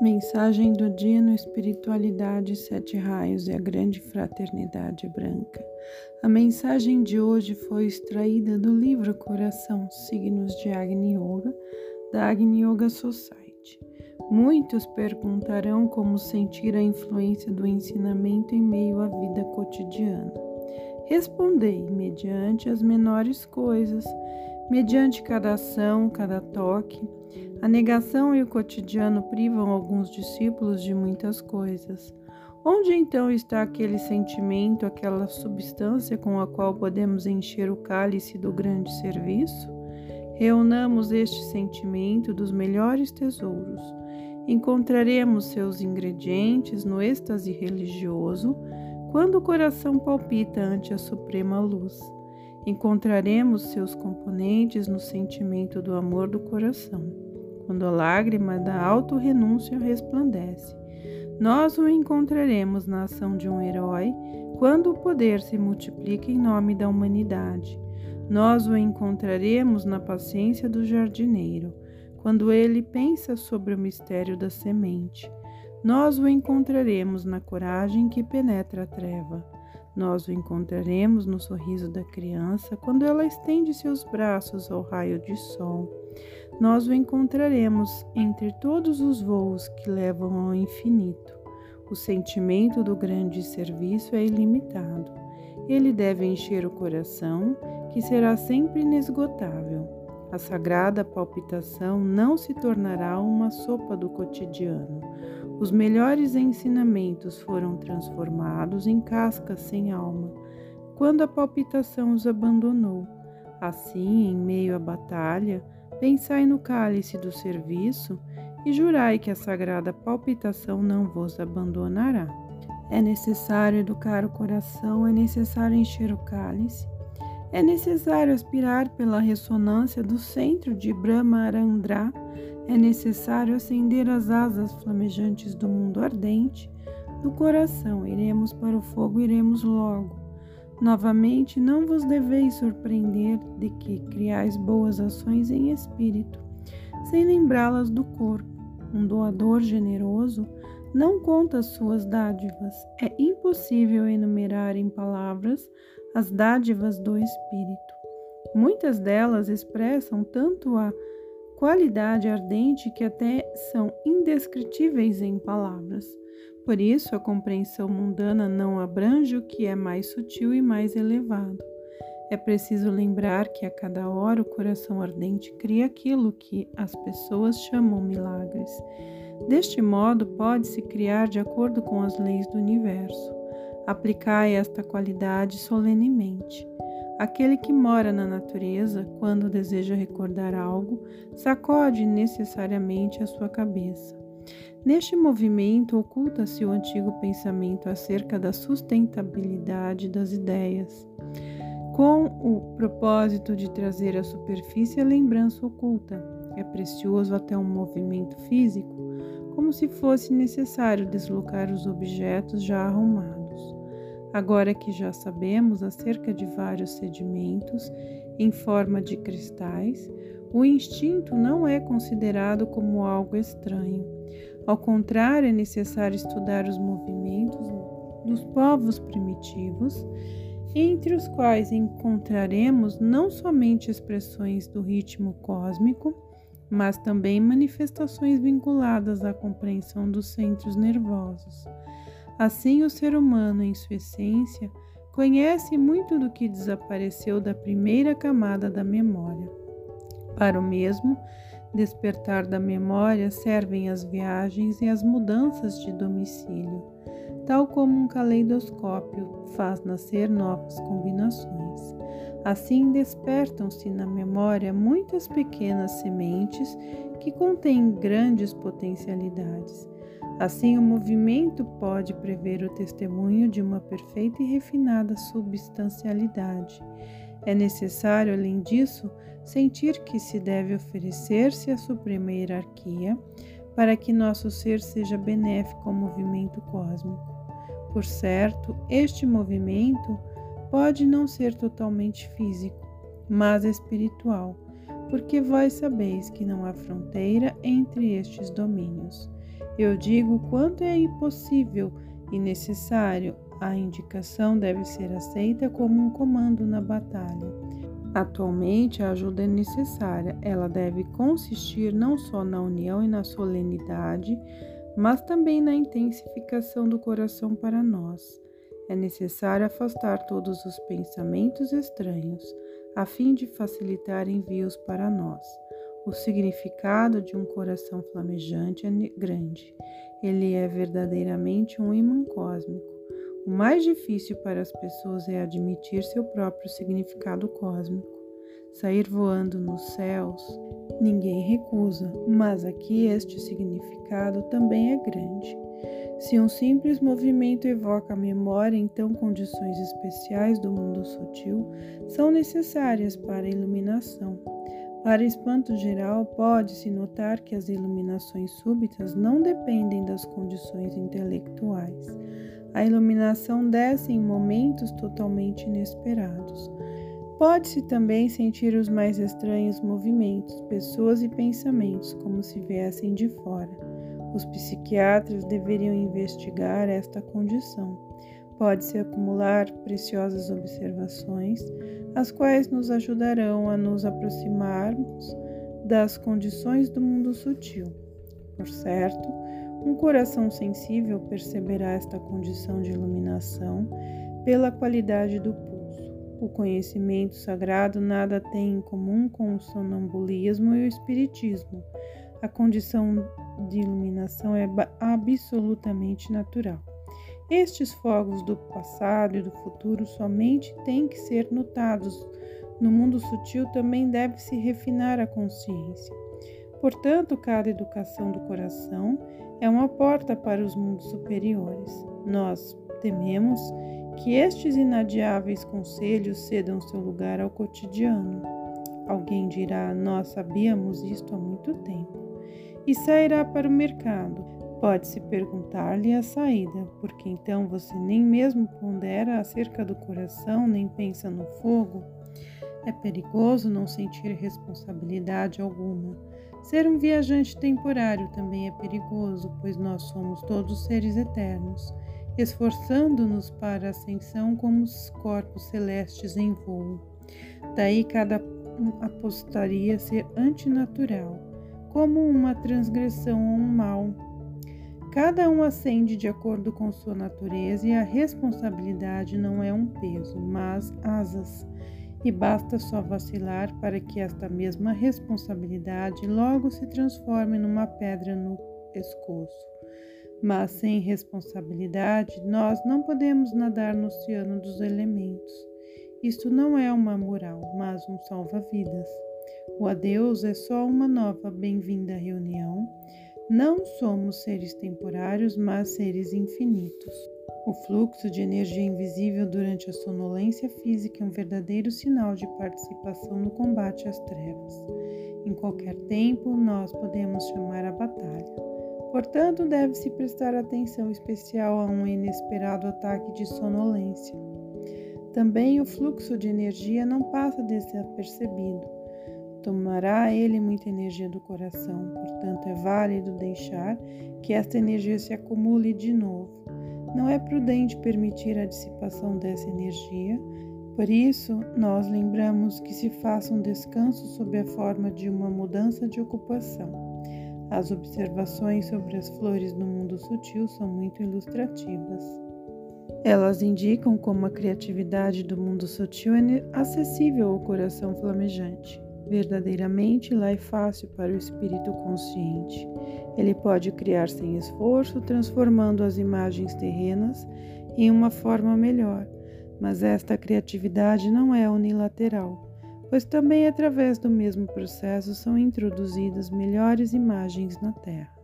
Mensagem do dia no Espiritualidade Sete Raios e a Grande Fraternidade Branca. A mensagem de hoje foi extraída do livro Coração Signos de Agni Yoga, da Agni Yoga Society. Muitos perguntarão como sentir a influência do ensinamento em meio à vida cotidiana. Respondei mediante as menores coisas, mediante cada ação, cada toque a negação e o cotidiano privam alguns discípulos de muitas coisas. Onde então está aquele sentimento, aquela substância com a qual podemos encher o cálice do grande serviço? Reunamos este sentimento dos melhores tesouros. Encontraremos seus ingredientes no êxtase religioso quando o coração palpita ante a suprema luz. Encontraremos seus componentes no sentimento do amor do coração quando a lágrima da auto-renúncia resplandece. Nós o encontraremos na ação de um herói quando o poder se multiplica em nome da humanidade. Nós o encontraremos na paciência do jardineiro, quando ele pensa sobre o mistério da semente. Nós o encontraremos na coragem que penetra a treva. Nós o encontraremos no sorriso da criança quando ela estende seus braços ao raio de sol nós o encontraremos entre todos os voos que levam ao infinito. O sentimento do grande serviço é ilimitado. Ele deve encher o coração, que será sempre inesgotável. A sagrada palpitação não se tornará uma sopa do cotidiano. Os melhores ensinamentos foram transformados em cascas sem alma, quando a palpitação os abandonou. Assim, em meio à batalha, Pensai no cálice do serviço e jurai que a sagrada palpitação não vos abandonará. É necessário educar o coração, é necessário encher o cálice, é necessário aspirar pela ressonância do centro de Brahma Arandra, é necessário acender as asas flamejantes do mundo ardente. Do coração iremos para o fogo, iremos logo. Novamente, não vos deveis surpreender de que criais boas ações em espírito, sem lembrá-las do corpo. Um doador generoso não conta suas dádivas. É impossível enumerar em palavras as dádivas do espírito. Muitas delas expressam tanto a qualidade ardente que até são indescritíveis em palavras. Por isso, a compreensão mundana não abrange o que é mais sutil e mais elevado. É preciso lembrar que a cada hora o coração ardente cria aquilo que as pessoas chamam milagres. Deste modo, pode-se criar de acordo com as leis do universo. Aplicai esta qualidade solenemente. Aquele que mora na natureza, quando deseja recordar algo, sacode necessariamente a sua cabeça. Neste movimento oculta-se o antigo pensamento acerca da sustentabilidade das ideias, com o propósito de trazer à superfície a lembrança oculta. É precioso até um movimento físico, como se fosse necessário deslocar os objetos já arrumados. Agora que já sabemos acerca de vários sedimentos em forma de cristais, o instinto não é considerado como algo estranho ao contrário, é necessário estudar os movimentos dos povos primitivos, entre os quais encontraremos não somente expressões do ritmo cósmico, mas também manifestações vinculadas à compreensão dos centros nervosos. Assim, o ser humano, em sua essência, conhece muito do que desapareceu da primeira camada da memória. Para o mesmo, despertar da memória servem as viagens e as mudanças de domicílio, tal como um caleidoscópio faz nascer novas combinações. Assim despertam-se na memória muitas pequenas sementes que contêm grandes potencialidades. Assim, o movimento pode prever o testemunho de uma perfeita e refinada substancialidade. É necessário, além disso, sentir que se deve oferecer-se à suprema hierarquia para que nosso ser seja benéfico ao movimento cósmico. Por certo, este movimento pode não ser totalmente físico, mas espiritual, porque vós sabeis que não há fronteira entre estes domínios. Eu digo quanto é impossível e necessário, a indicação deve ser aceita como um comando na batalha. Atualmente, a ajuda é necessária. Ela deve consistir não só na união e na solenidade, mas também na intensificação do coração para nós. É necessário afastar todos os pensamentos estranhos, a fim de facilitar envios para nós. O significado de um coração flamejante é grande. Ele é verdadeiramente um imã cósmico. O mais difícil para as pessoas é admitir seu próprio significado cósmico. Sair voando nos céus, ninguém recusa, mas aqui este significado também é grande. Se um simples movimento evoca a memória, então condições especiais do mundo sutil são necessárias para a iluminação. Para espanto geral, pode-se notar que as iluminações súbitas não dependem das condições intelectuais. A iluminação desce em momentos totalmente inesperados. Pode-se também sentir os mais estranhos movimentos, pessoas e pensamentos, como se viessem de fora. Os psiquiatras deveriam investigar esta condição. Pode-se acumular preciosas observações, as quais nos ajudarão a nos aproximarmos das condições do mundo sutil. Por certo, um coração sensível perceberá esta condição de iluminação pela qualidade do pulso. O conhecimento sagrado nada tem em comum com o sonambulismo e o espiritismo. A condição de iluminação é absolutamente natural. Estes fogos do passado e do futuro somente têm que ser notados. No mundo sutil também deve-se refinar a consciência. Portanto, cada educação do coração é uma porta para os mundos superiores. Nós tememos que estes inadiáveis conselhos cedam seu lugar ao cotidiano. Alguém dirá: Nós sabíamos isto há muito tempo. E sairá para o mercado. Pode-se perguntar-lhe a saída, porque então você nem mesmo pondera acerca do coração, nem pensa no fogo. É perigoso não sentir responsabilidade alguma. Ser um viajante temporário também é perigoso, pois nós somos todos seres eternos, esforçando-nos para a ascensão como os corpos celestes em voo. Daí cada apostaria ser antinatural, como uma transgressão ou um mal. Cada um ascende de acordo com sua natureza e a responsabilidade não é um peso, mas asas e basta só vacilar para que esta mesma responsabilidade logo se transforme numa pedra no pescoço. Mas sem responsabilidade, nós não podemos nadar no oceano dos elementos. Isto não é uma moral, mas um salva-vidas. O adeus é só uma nova bem-vinda reunião. Não somos seres temporários, mas seres infinitos. O fluxo de energia invisível durante a sonolência física é um verdadeiro sinal de participação no combate às trevas. Em qualquer tempo, nós podemos chamar a batalha. Portanto, deve-se prestar atenção especial a um inesperado ataque de sonolência. Também o fluxo de energia não passa desapercebido. Tomará ele muita energia do coração, portanto, é válido deixar que esta energia se acumule de novo não é prudente permitir a dissipação dessa energia, por isso, nós lembramos que se faça um descanso sob a forma de uma mudança de ocupação. As observações sobre as flores no mundo sutil são muito ilustrativas. Elas indicam como a criatividade do mundo sutil é acessível ao coração flamejante. Verdadeiramente, lá é fácil para o espírito consciente. Ele pode criar sem esforço, transformando as imagens terrenas em uma forma melhor. Mas esta criatividade não é unilateral, pois também através do mesmo processo são introduzidas melhores imagens na Terra.